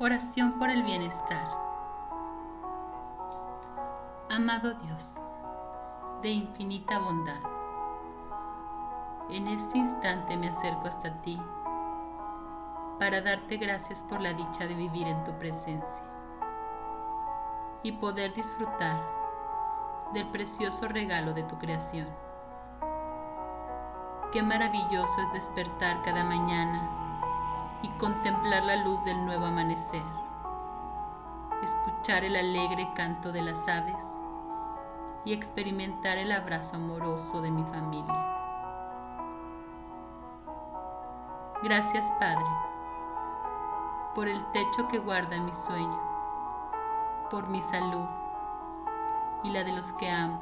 Oración por el bienestar. Amado Dios, de infinita bondad, en este instante me acerco hasta ti para darte gracias por la dicha de vivir en tu presencia y poder disfrutar del precioso regalo de tu creación. Qué maravilloso es despertar cada mañana y contemplar la luz del nuevo amanecer, escuchar el alegre canto de las aves y experimentar el abrazo amoroso de mi familia. Gracias Padre por el techo que guarda mi sueño, por mi salud y la de los que amo,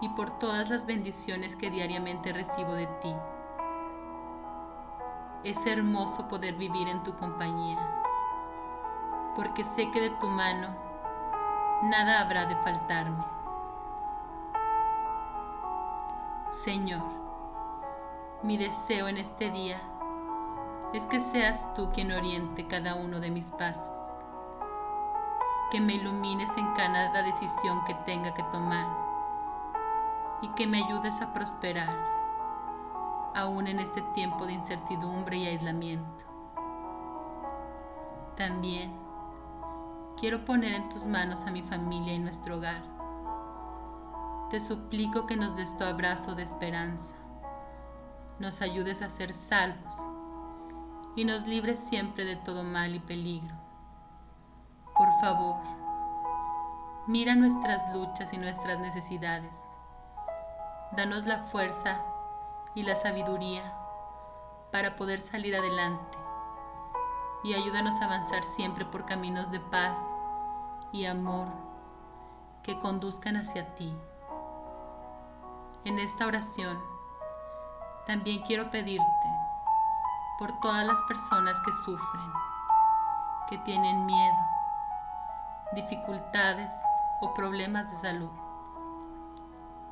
y por todas las bendiciones que diariamente recibo de ti es hermoso poder vivir en tu compañía, porque sé que de tu mano nada habrá de faltarme. Señor, mi deseo en este día es que seas tú quien oriente cada uno de mis pasos, que me ilumines en cada decisión que tenga que tomar y que me ayudes a prosperar aún en este tiempo de incertidumbre y aislamiento. También quiero poner en tus manos a mi familia y nuestro hogar. Te suplico que nos des tu abrazo de esperanza, nos ayudes a ser salvos y nos libres siempre de todo mal y peligro. Por favor, mira nuestras luchas y nuestras necesidades. Danos la fuerza y la sabiduría para poder salir adelante y ayúdanos a avanzar siempre por caminos de paz y amor que conduzcan hacia ti. En esta oración también quiero pedirte por todas las personas que sufren, que tienen miedo, dificultades o problemas de salud,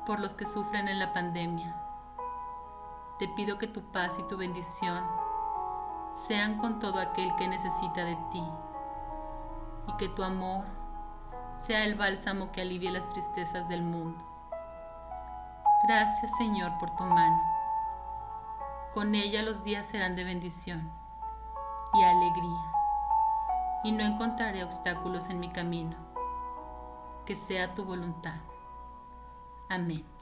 por los que sufren en la pandemia te pido que tu paz y tu bendición sean con todo aquel que necesita de ti y que tu amor sea el bálsamo que alivie las tristezas del mundo. Gracias Señor por tu mano. Con ella los días serán de bendición y alegría y no encontraré obstáculos en mi camino. Que sea tu voluntad. Amén.